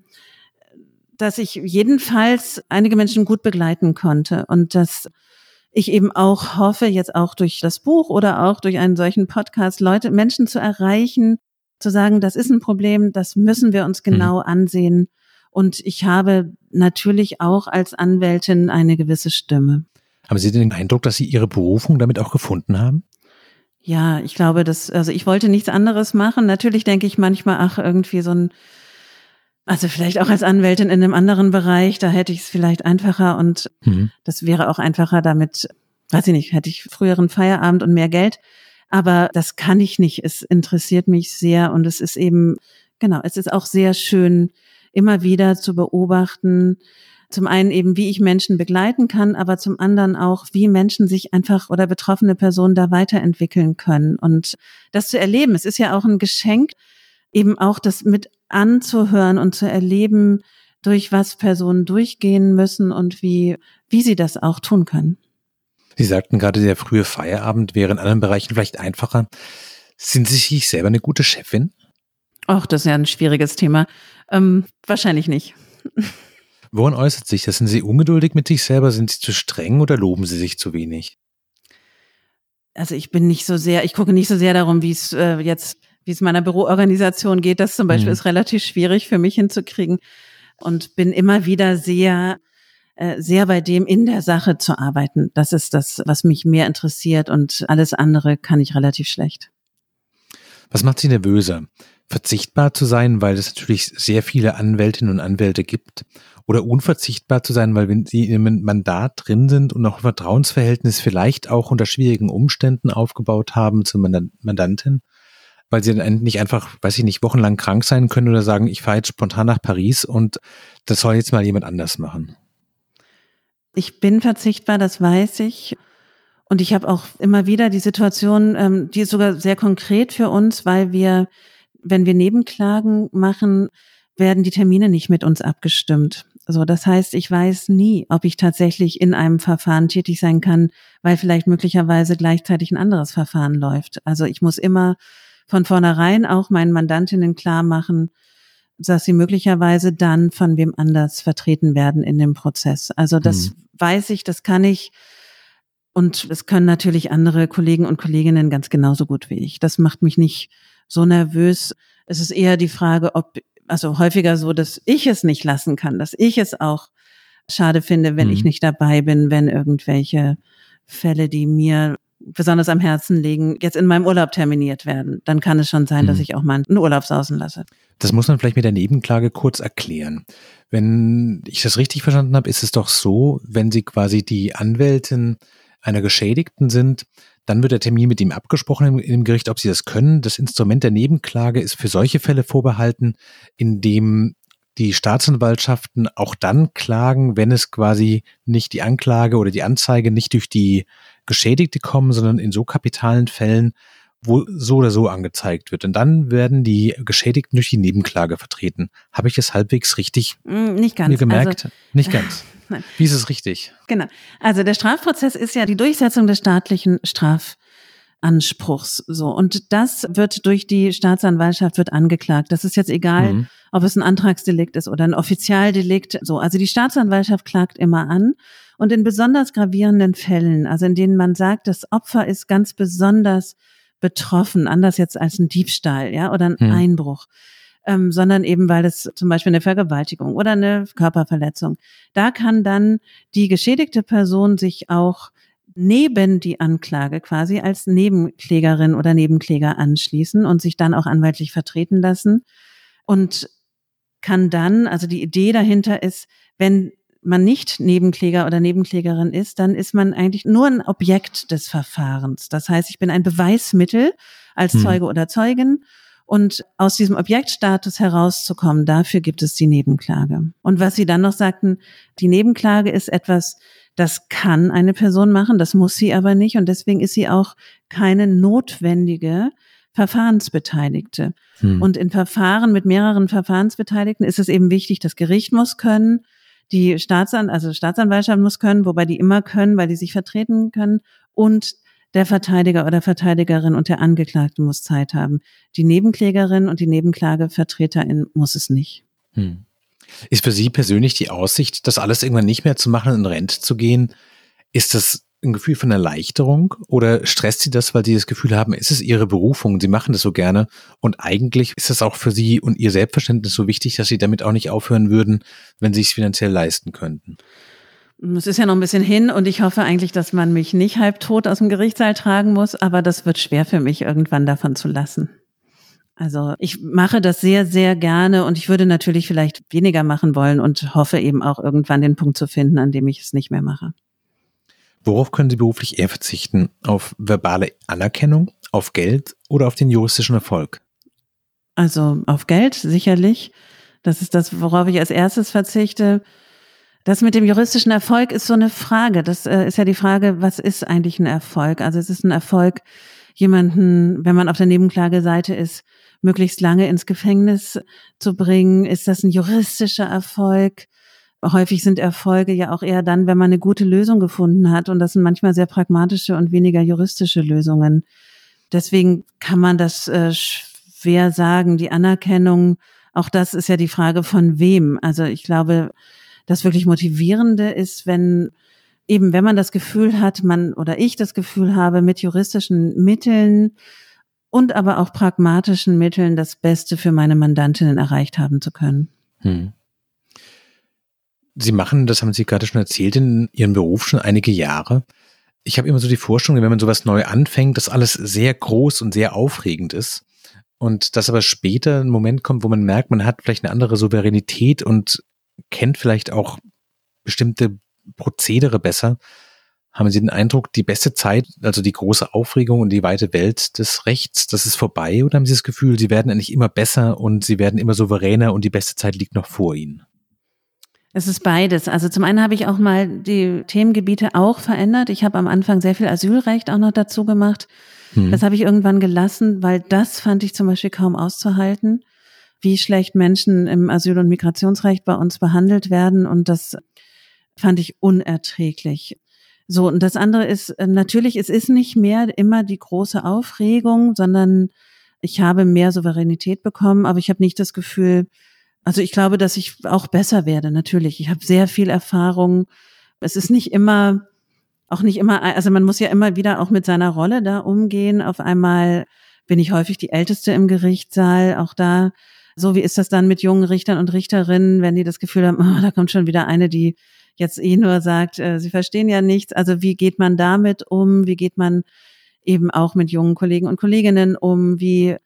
dass ich jedenfalls einige Menschen gut begleiten konnte und dass ich eben auch hoffe, jetzt auch durch das Buch oder auch durch einen solchen Podcast, Leute, Menschen zu erreichen, zu sagen, das ist ein Problem, das müssen wir uns genau mhm. ansehen. Und ich habe natürlich auch als Anwältin eine gewisse Stimme. Haben Sie den Eindruck, dass Sie Ihre Berufung damit auch gefunden haben? Ja, ich glaube, dass, also ich wollte nichts anderes machen. Natürlich denke ich manchmal, ach, irgendwie so ein, also vielleicht auch als Anwältin in einem anderen Bereich, da hätte ich es vielleicht einfacher und mhm. das wäre auch einfacher damit, weiß ich nicht, hätte ich früheren Feierabend und mehr Geld. Aber das kann ich nicht. Es interessiert mich sehr und es ist eben, genau, es ist auch sehr schön, immer wieder zu beobachten, zum einen eben, wie ich Menschen begleiten kann, aber zum anderen auch, wie Menschen sich einfach oder betroffene Personen da weiterentwickeln können. Und das zu erleben, es ist ja auch ein Geschenk, eben auch das mit anzuhören und zu erleben, durch was Personen durchgehen müssen und wie, wie sie das auch tun können. Sie sagten gerade, der frühe Feierabend wäre in anderen Bereichen vielleicht einfacher. Sind Sie sich selber eine gute Chefin? Ach, das ist ja ein schwieriges Thema. Ähm, wahrscheinlich nicht. Woran äußert sich das? Sind Sie ungeduldig mit sich selber? Sind Sie zu streng oder loben Sie sich zu wenig? Also ich bin nicht so sehr, ich gucke nicht so sehr darum, wie es äh, jetzt, wie es meiner Büroorganisation geht. Das zum Beispiel mhm. ist relativ schwierig für mich hinzukriegen und bin immer wieder sehr äh, sehr bei dem in der Sache zu arbeiten. Das ist das, was mich mehr interessiert und alles andere kann ich relativ schlecht. Was macht Sie nervöser? Verzichtbar zu sein, weil es natürlich sehr viele Anwältinnen und Anwälte gibt oder unverzichtbar zu sein, weil wenn Sie in einem Mandat drin sind und auch ein Vertrauensverhältnis vielleicht auch unter schwierigen Umständen aufgebaut haben zur Mandantin, weil Sie dann nicht einfach, weiß ich nicht, wochenlang krank sein können oder sagen, ich fahre jetzt spontan nach Paris und das soll jetzt mal jemand anders machen. Ich bin verzichtbar, das weiß ich. Und ich habe auch immer wieder die Situation, ähm, die ist sogar sehr konkret für uns, weil wir, wenn wir Nebenklagen machen, werden die Termine nicht mit uns abgestimmt. So, das heißt, ich weiß nie, ob ich tatsächlich in einem Verfahren tätig sein kann, weil vielleicht möglicherweise gleichzeitig ein anderes Verfahren läuft. Also ich muss immer von vornherein auch meinen Mandantinnen klar machen, dass sie möglicherweise dann von wem anders vertreten werden in dem Prozess. Also das mhm. weiß ich, das kann ich. Und es können natürlich andere Kollegen und Kolleginnen ganz genauso gut wie ich. Das macht mich nicht so nervös. Es ist eher die Frage, ob, also häufiger so, dass ich es nicht lassen kann, dass ich es auch schade finde, wenn mhm. ich nicht dabei bin, wenn irgendwelche Fälle, die mir besonders am Herzen liegen, jetzt in meinem Urlaub terminiert werden, dann kann es schon sein, dass mhm. ich auch mal einen Urlaub sausen lasse. Das muss man vielleicht mit der Nebenklage kurz erklären. Wenn ich das richtig verstanden habe, ist es doch so, wenn Sie quasi die Anwältin einer Geschädigten sind, dann wird der Termin mit ihm abgesprochen im, im, Gericht, ob sie das können. Das Instrument der Nebenklage ist für solche Fälle vorbehalten, in dem die Staatsanwaltschaften auch dann klagen, wenn es quasi nicht die Anklage oder die Anzeige nicht durch die Geschädigte kommen, sondern in so kapitalen Fällen, wo so oder so angezeigt wird. Und dann werden die Geschädigten durch die Nebenklage vertreten. Habe ich es halbwegs richtig mm, nicht ganz. mir gemerkt? Also, nicht ganz. Nein. Wie ist es richtig? Genau. Also der Strafprozess ist ja die Durchsetzung des staatlichen Straf Anspruchs. So. Und das wird durch die Staatsanwaltschaft wird angeklagt. Das ist jetzt egal, mhm. ob es ein Antragsdelikt ist oder ein Offizialdelikt. So. Also die Staatsanwaltschaft klagt immer an. Und in besonders gravierenden Fällen, also in denen man sagt, das Opfer ist ganz besonders betroffen, anders jetzt als ein Diebstahl, ja, oder ein mhm. Einbruch. Ähm, sondern eben, weil es zum Beispiel eine Vergewaltigung oder eine Körperverletzung. Da kann dann die geschädigte Person sich auch neben die Anklage quasi als Nebenklägerin oder Nebenkläger anschließen und sich dann auch anwaltlich vertreten lassen und kann dann, also die Idee dahinter ist, wenn man nicht Nebenkläger oder Nebenklägerin ist, dann ist man eigentlich nur ein Objekt des Verfahrens. Das heißt, ich bin ein Beweismittel als hm. Zeuge oder Zeugin und aus diesem Objektstatus herauszukommen, dafür gibt es die Nebenklage. Und was Sie dann noch sagten, die Nebenklage ist etwas, das kann eine Person machen, das muss sie aber nicht und deswegen ist sie auch keine notwendige Verfahrensbeteiligte. Hm. Und in Verfahren mit mehreren Verfahrensbeteiligten ist es eben wichtig, das Gericht muss können, die Staatsan also Staatsanwaltschaft muss können, wobei die immer können, weil die sich vertreten können und der Verteidiger oder Verteidigerin und der Angeklagte muss Zeit haben. Die Nebenklägerin und die Nebenklagevertreterin muss es nicht. Hm. Ist für Sie persönlich die Aussicht, das alles irgendwann nicht mehr zu machen und in Rente zu gehen, ist das ein Gefühl von Erleichterung oder stresst Sie das, weil Sie das Gefühl haben, ist es Ihre Berufung, Sie machen das so gerne und eigentlich ist es auch für Sie und Ihr Selbstverständnis so wichtig, dass Sie damit auch nicht aufhören würden, wenn Sie es finanziell leisten könnten? Es ist ja noch ein bisschen hin und ich hoffe eigentlich, dass man mich nicht halbtot aus dem Gerichtssaal tragen muss, aber das wird schwer für mich, irgendwann davon zu lassen. Also ich mache das sehr, sehr gerne und ich würde natürlich vielleicht weniger machen wollen und hoffe eben auch irgendwann den Punkt zu finden, an dem ich es nicht mehr mache. Worauf können Sie beruflich eher verzichten? Auf verbale Anerkennung, auf Geld oder auf den juristischen Erfolg? Also auf Geld sicherlich. Das ist das, worauf ich als erstes verzichte. Das mit dem juristischen Erfolg ist so eine Frage. Das äh, ist ja die Frage, was ist eigentlich ein Erfolg? Also es ist ein Erfolg, jemanden, wenn man auf der Nebenklageseite ist, möglichst lange ins Gefängnis zu bringen. Ist das ein juristischer Erfolg? Häufig sind Erfolge ja auch eher dann, wenn man eine gute Lösung gefunden hat. Und das sind manchmal sehr pragmatische und weniger juristische Lösungen. Deswegen kann man das äh, schwer sagen. Die Anerkennung, auch das ist ja die Frage von wem. Also ich glaube, das wirklich Motivierende ist, wenn eben, wenn man das Gefühl hat, man oder ich das Gefühl habe, mit juristischen Mitteln und aber auch pragmatischen Mitteln das Beste für meine Mandantinnen erreicht haben zu können. Hm. Sie machen, das haben Sie gerade schon erzählt, in Ihrem Beruf schon einige Jahre. Ich habe immer so die Vorstellung, wenn man sowas neu anfängt, dass alles sehr groß und sehr aufregend ist. Und dass aber später ein Moment kommt, wo man merkt, man hat vielleicht eine andere Souveränität und kennt vielleicht auch bestimmte Prozedere besser. Haben Sie den Eindruck, die beste Zeit, also die große Aufregung und die weite Welt des Rechts, das ist vorbei? Oder haben Sie das Gefühl, Sie werden eigentlich immer besser und Sie werden immer souveräner und die beste Zeit liegt noch vor Ihnen? Es ist beides. Also zum einen habe ich auch mal die Themengebiete auch verändert. Ich habe am Anfang sehr viel Asylrecht auch noch dazu gemacht. Hm. Das habe ich irgendwann gelassen, weil das fand ich zum Beispiel kaum auszuhalten wie schlecht Menschen im Asyl- und Migrationsrecht bei uns behandelt werden. Und das fand ich unerträglich. So, und das andere ist, äh, natürlich, es ist nicht mehr immer die große Aufregung, sondern ich habe mehr Souveränität bekommen, aber ich habe nicht das Gefühl, also ich glaube, dass ich auch besser werde, natürlich. Ich habe sehr viel Erfahrung. Es ist nicht immer, auch nicht immer, also man muss ja immer wieder auch mit seiner Rolle da umgehen. Auf einmal bin ich häufig die Älteste im Gerichtssaal. Auch da so wie ist das dann mit jungen Richtern und Richterinnen, wenn die das Gefühl haben, oh, da kommt schon wieder eine, die jetzt eh nur sagt, äh, sie verstehen ja nichts. Also wie geht man damit um? Wie geht man eben auch mit jungen Kollegen und Kolleginnen um? Wie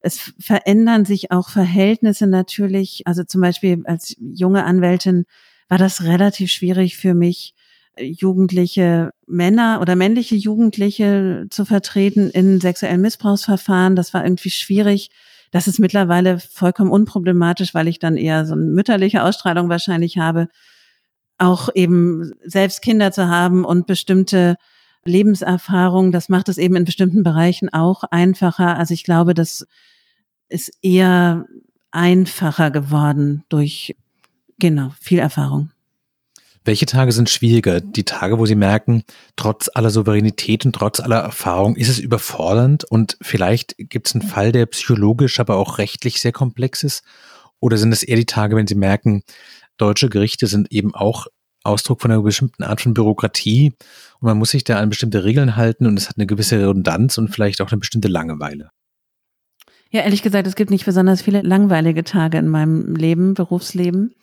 es verändern sich auch Verhältnisse natürlich. Also zum Beispiel als junge Anwältin war das relativ schwierig für mich, jugendliche Männer oder männliche Jugendliche zu vertreten in sexuellen Missbrauchsverfahren. Das war irgendwie schwierig das ist mittlerweile vollkommen unproblematisch, weil ich dann eher so eine mütterliche Ausstrahlung wahrscheinlich habe, auch eben selbst Kinder zu haben und bestimmte Lebenserfahrung, das macht es eben in bestimmten Bereichen auch einfacher. Also ich glaube, das ist eher einfacher geworden durch, genau, viel Erfahrung. Welche Tage sind schwieriger? Die Tage, wo Sie merken, trotz aller Souveränität und trotz aller Erfahrung ist es überfordernd und vielleicht gibt es einen Fall, der psychologisch, aber auch rechtlich sehr komplex ist? Oder sind es eher die Tage, wenn Sie merken, deutsche Gerichte sind eben auch Ausdruck von einer bestimmten Art von Bürokratie und man muss sich da an bestimmte Regeln halten und es hat eine gewisse Redundanz und vielleicht auch eine bestimmte Langeweile? Ja, ehrlich gesagt, es gibt nicht besonders viele langweilige Tage in meinem Leben, Berufsleben.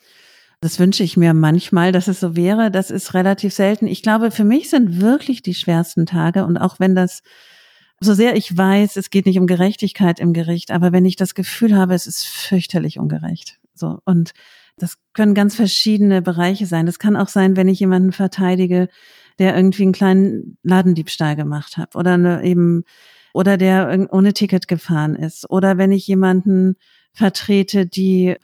Das wünsche ich mir manchmal, dass es so wäre. Das ist relativ selten. Ich glaube, für mich sind wirklich die schwersten Tage. Und auch wenn das, so sehr ich weiß, es geht nicht um Gerechtigkeit im Gericht, aber wenn ich das Gefühl habe, es ist fürchterlich ungerecht. So. Und das können ganz verschiedene Bereiche sein. Das kann auch sein, wenn ich jemanden verteidige, der irgendwie einen kleinen Ladendiebstahl gemacht hat oder eine eben, oder der ohne Ticket gefahren ist. Oder wenn ich jemanden vertrete, die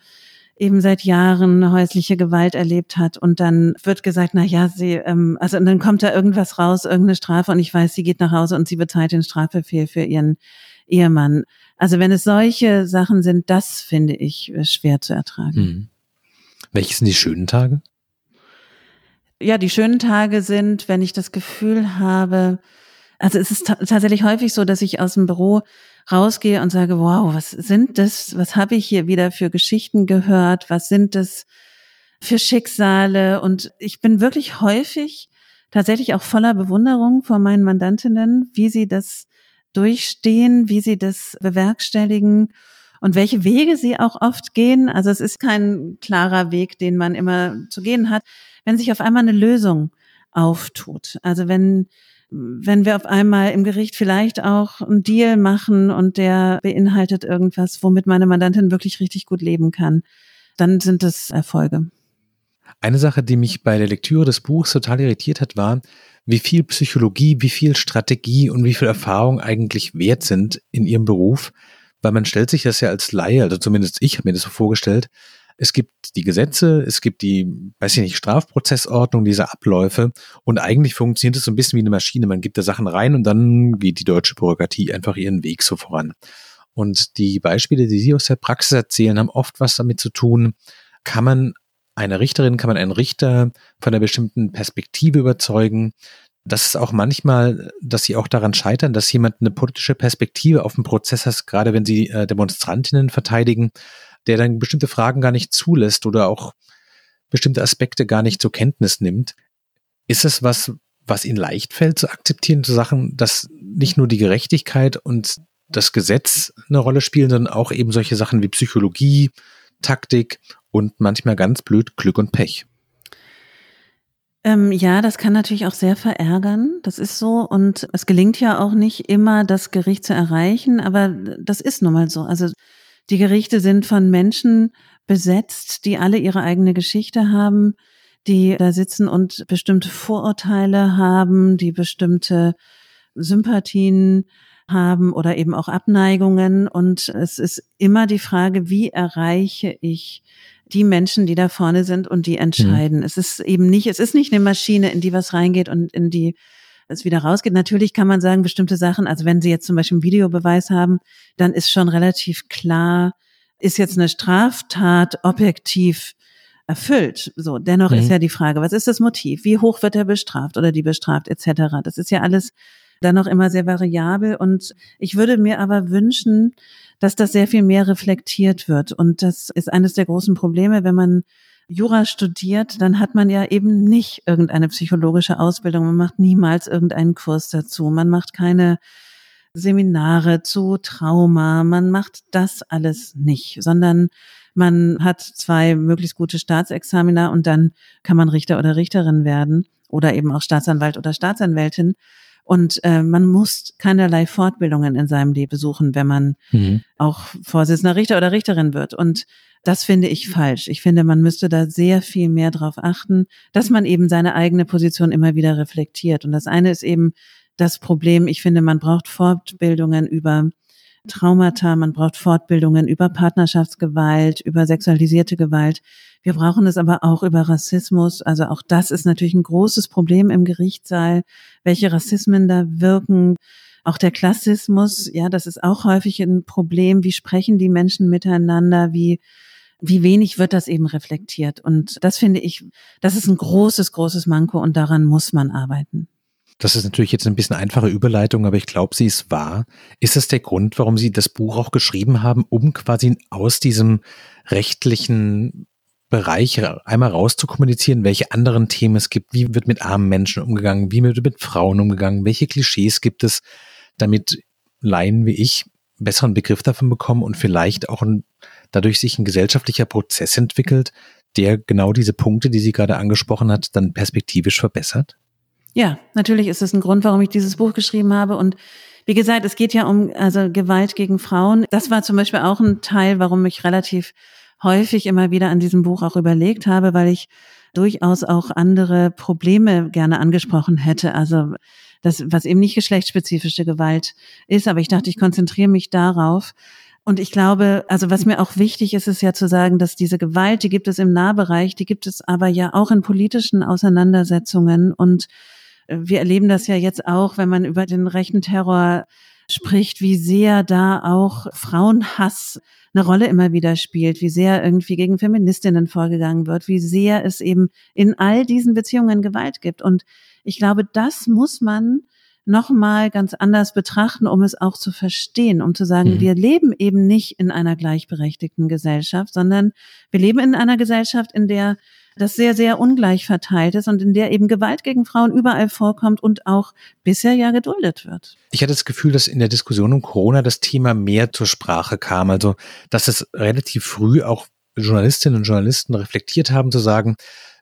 eben seit Jahren häusliche Gewalt erlebt hat und dann wird gesagt, na ja, sie, ähm, also und dann kommt da irgendwas raus, irgendeine Strafe und ich weiß, sie geht nach Hause und sie bezahlt den Strafbefehl für ihren Ehemann. Also wenn es solche Sachen sind, das finde ich äh, schwer zu ertragen. Hm. Welche sind die schönen Tage? Ja, die schönen Tage sind, wenn ich das Gefühl habe, Also es ist tatsächlich häufig so, dass ich aus dem Büro rausgehe und sage, wow, was sind das, was habe ich hier wieder für Geschichten gehört, was sind das für Schicksale? Und ich bin wirklich häufig tatsächlich auch voller Bewunderung vor meinen Mandantinnen, wie sie das durchstehen, wie sie das bewerkstelligen und welche Wege sie auch oft gehen. Also es ist kein klarer Weg, den man immer zu gehen hat, wenn sich auf einmal eine Lösung auftut. Also wenn wenn wir auf einmal im Gericht vielleicht auch einen Deal machen und der beinhaltet irgendwas, womit meine Mandantin wirklich richtig gut leben kann, dann sind das Erfolge. Eine Sache, die mich bei der Lektüre des Buchs total irritiert hat, war, wie viel Psychologie, wie viel Strategie und wie viel Erfahrung eigentlich wert sind in ihrem Beruf. Weil man stellt sich das ja als Laie, also zumindest ich habe mir das so vorgestellt, es gibt die Gesetze, es gibt die, weiß ich nicht, Strafprozessordnung, diese Abläufe und eigentlich funktioniert es so ein bisschen wie eine Maschine. Man gibt da Sachen rein und dann geht die deutsche Bürokratie einfach ihren Weg so voran. Und die Beispiele, die Sie aus der Praxis erzählen, haben oft was damit zu tun, kann man eine Richterin, kann man einen Richter von einer bestimmten Perspektive überzeugen. Das ist auch manchmal, dass sie auch daran scheitern, dass jemand eine politische Perspektive auf den Prozess hat, gerade wenn sie äh, Demonstrantinnen verteidigen, der dann bestimmte Fragen gar nicht zulässt oder auch bestimmte Aspekte gar nicht zur Kenntnis nimmt. Ist es was, was ihnen leicht fällt zu akzeptieren, zu sagen, dass nicht nur die Gerechtigkeit und das Gesetz eine Rolle spielen, sondern auch eben solche Sachen wie Psychologie, Taktik und manchmal ganz blöd Glück und Pech? Ähm, ja, das kann natürlich auch sehr verärgern. Das ist so. Und es gelingt ja auch nicht immer, das Gericht zu erreichen, aber das ist nun mal so. Also die Gerichte sind von Menschen besetzt, die alle ihre eigene Geschichte haben, die da sitzen und bestimmte Vorurteile haben, die bestimmte Sympathien haben oder eben auch Abneigungen. Und es ist immer die Frage, wie erreiche ich die Menschen, die da vorne sind und die entscheiden. Mhm. Es ist eben nicht, es ist nicht eine Maschine, in die was reingeht und in die es wieder rausgeht. Natürlich kann man sagen, bestimmte Sachen, also wenn Sie jetzt zum Beispiel einen Videobeweis haben, dann ist schon relativ klar, ist jetzt eine Straftat objektiv erfüllt. So, dennoch mhm. ist ja die Frage, was ist das Motiv? Wie hoch wird er bestraft oder die bestraft etc. Das ist ja alles dann noch immer sehr variabel und ich würde mir aber wünschen, dass das sehr viel mehr reflektiert wird und das ist eines der großen Probleme, wenn man Jura studiert, dann hat man ja eben nicht irgendeine psychologische Ausbildung. Man macht niemals irgendeinen Kurs dazu. Man macht keine Seminare zu Trauma. Man macht das alles nicht, sondern man hat zwei möglichst gute Staatsexamina und dann kann man Richter oder Richterin werden oder eben auch Staatsanwalt oder Staatsanwältin. Und äh, man muss keinerlei Fortbildungen in seinem Leben besuchen, wenn man mhm. auch Vorsitzender Richter oder Richterin wird. Und das finde ich falsch. Ich finde, man müsste da sehr viel mehr drauf achten, dass man eben seine eigene Position immer wieder reflektiert. Und das eine ist eben das Problem. Ich finde, man braucht Fortbildungen über Traumata, man braucht Fortbildungen über Partnerschaftsgewalt, über sexualisierte Gewalt. Wir brauchen es aber auch über Rassismus. Also auch das ist natürlich ein großes Problem im Gerichtssaal, welche Rassismen da wirken. Auch der Klassismus, ja, das ist auch häufig ein Problem. Wie sprechen die Menschen miteinander? Wie wie wenig wird das eben reflektiert. Und das finde ich, das ist ein großes, großes Manko und daran muss man arbeiten. Das ist natürlich jetzt ein bisschen einfache Überleitung, aber ich glaube, sie ist wahr. Ist das der Grund, warum Sie das Buch auch geschrieben haben, um quasi aus diesem rechtlichen Bereich einmal rauszukommunizieren, welche anderen Themen es gibt, wie wird mit armen Menschen umgegangen, wie wird mit Frauen umgegangen, welche Klischees gibt es, damit Laien wie ich besseren Begriff davon bekommen und vielleicht auch ein dadurch sich ein gesellschaftlicher Prozess entwickelt, der genau diese Punkte, die sie gerade angesprochen hat, dann perspektivisch verbessert? Ja, natürlich ist es ein Grund, warum ich dieses Buch geschrieben habe. Und wie gesagt, es geht ja um also Gewalt gegen Frauen. Das war zum Beispiel auch ein Teil, warum ich relativ häufig immer wieder an diesem Buch auch überlegt habe, weil ich durchaus auch andere Probleme gerne angesprochen hätte. Also das, was eben nicht geschlechtsspezifische Gewalt ist. Aber ich dachte, ich konzentriere mich darauf, und ich glaube, also was mir auch wichtig ist, ist ja zu sagen, dass diese Gewalt, die gibt es im Nahbereich, die gibt es aber ja auch in politischen Auseinandersetzungen. Und wir erleben das ja jetzt auch, wenn man über den rechten Terror spricht, wie sehr da auch Frauenhass eine Rolle immer wieder spielt, wie sehr irgendwie gegen Feministinnen vorgegangen wird, wie sehr es eben in all diesen Beziehungen Gewalt gibt. Und ich glaube, das muss man nochmal ganz anders betrachten, um es auch zu verstehen, um zu sagen, mhm. wir leben eben nicht in einer gleichberechtigten Gesellschaft, sondern wir leben in einer Gesellschaft, in der das sehr, sehr ungleich verteilt ist und in der eben Gewalt gegen Frauen überall vorkommt und auch bisher ja geduldet wird. Ich hatte das Gefühl, dass in der Diskussion um Corona das Thema mehr zur Sprache kam. Also, dass es relativ früh auch Journalistinnen und Journalisten reflektiert haben, zu sagen,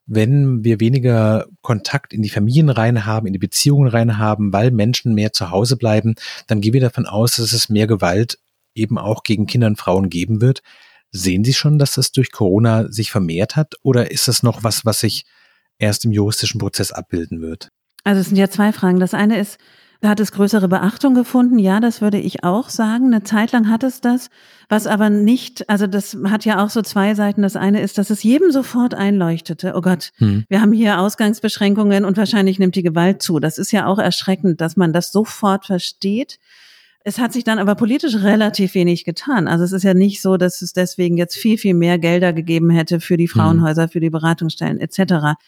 wenn wir weniger Kontakt in die Familien rein haben, in die Beziehungen rein haben, weil Menschen mehr zu Hause bleiben, dann gehen wir davon aus, dass es mehr Gewalt eben auch gegen Kinder und Frauen geben wird. Sehen Sie schon, dass das durch Corona sich vermehrt hat oder ist das noch was, was sich erst im juristischen Prozess abbilden wird? Also es sind ja zwei Fragen. Das eine ist, hat es größere Beachtung gefunden? Ja, das würde ich auch sagen. Eine Zeit lang hat es das, was aber nicht, also das hat ja auch so zwei Seiten. Das eine ist, dass es jedem sofort einleuchtete. Oh Gott, hm. wir haben hier Ausgangsbeschränkungen und wahrscheinlich nimmt die Gewalt zu. Das ist ja auch erschreckend, dass man das sofort versteht. Es hat sich dann aber politisch relativ wenig getan. Also es ist ja nicht so, dass es deswegen jetzt viel, viel mehr Gelder gegeben hätte für die hm. Frauenhäuser, für die Beratungsstellen etc.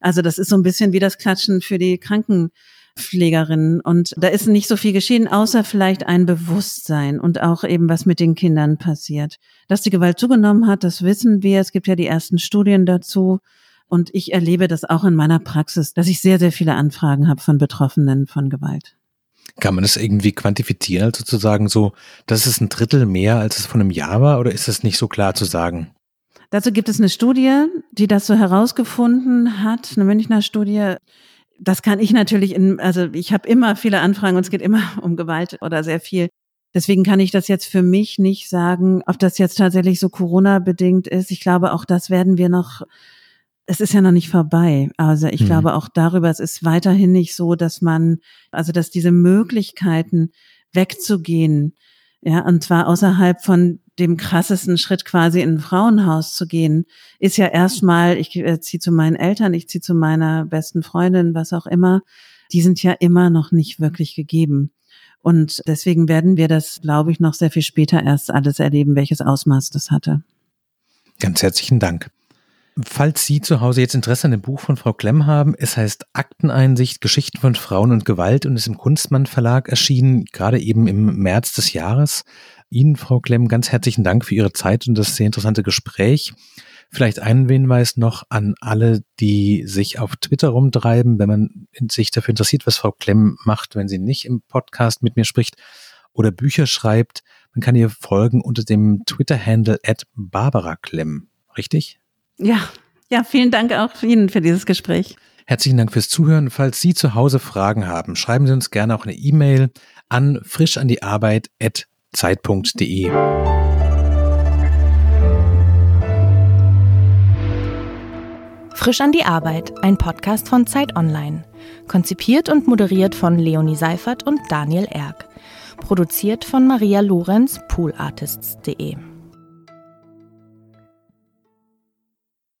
Also das ist so ein bisschen wie das Klatschen für die Kranken Pflegerinnen. Und da ist nicht so viel geschehen, außer vielleicht ein Bewusstsein und auch eben, was mit den Kindern passiert. Dass die Gewalt zugenommen hat, das wissen wir. Es gibt ja die ersten Studien dazu. Und ich erlebe das auch in meiner Praxis, dass ich sehr, sehr viele Anfragen habe von Betroffenen von Gewalt. Kann man das irgendwie quantifizieren, also zu so, das ist ein Drittel mehr, als es von einem Jahr war, oder ist das nicht so klar zu sagen? Dazu gibt es eine Studie, die das so herausgefunden hat, eine Münchner Studie, das kann ich natürlich in, also ich habe immer viele Anfragen und es geht immer um Gewalt oder sehr viel. Deswegen kann ich das jetzt für mich nicht sagen, ob das jetzt tatsächlich so Corona-bedingt ist. Ich glaube, auch das werden wir noch, es ist ja noch nicht vorbei. Also ich mhm. glaube auch darüber, es ist weiterhin nicht so, dass man, also dass diese Möglichkeiten wegzugehen, ja, und zwar außerhalb von dem krassesten Schritt quasi in ein Frauenhaus zu gehen, ist ja erstmal, ich äh, ziehe zu meinen Eltern, ich ziehe zu meiner besten Freundin, was auch immer, die sind ja immer noch nicht wirklich gegeben. Und deswegen werden wir das, glaube ich, noch sehr viel später erst alles erleben, welches Ausmaß das hatte. Ganz herzlichen Dank. Falls Sie zu Hause jetzt Interesse an dem Buch von Frau Klemm haben, es heißt Akteneinsicht, Geschichten von Frauen und Gewalt und ist im Kunstmann Verlag erschienen, gerade eben im März des Jahres. Ihnen, Frau Klemm, ganz herzlichen Dank für Ihre Zeit und das sehr interessante Gespräch. Vielleicht einen Hinweis noch an alle, die sich auf Twitter rumtreiben, wenn man sich dafür interessiert, was Frau Klemm macht, wenn sie nicht im Podcast mit mir spricht oder Bücher schreibt. Man kann ihr folgen unter dem Twitter-Handle at Barbara Klemm. Richtig? Ja, ja, vielen Dank auch Ihnen für dieses Gespräch. Herzlichen Dank fürs Zuhören. Falls Sie zu Hause Fragen haben, schreiben Sie uns gerne auch eine E-Mail an frischandiarbeit@ Zeit.de. Frisch an die Arbeit, ein Podcast von Zeit Online. Konzipiert und moderiert von Leonie Seifert und Daniel Erck. Produziert von Maria Lorenz, poolartists.de.